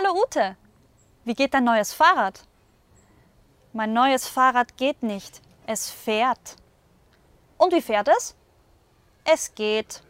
Hallo Ute, wie geht dein neues Fahrrad? Mein neues Fahrrad geht nicht, es fährt. Und wie fährt es? Es geht.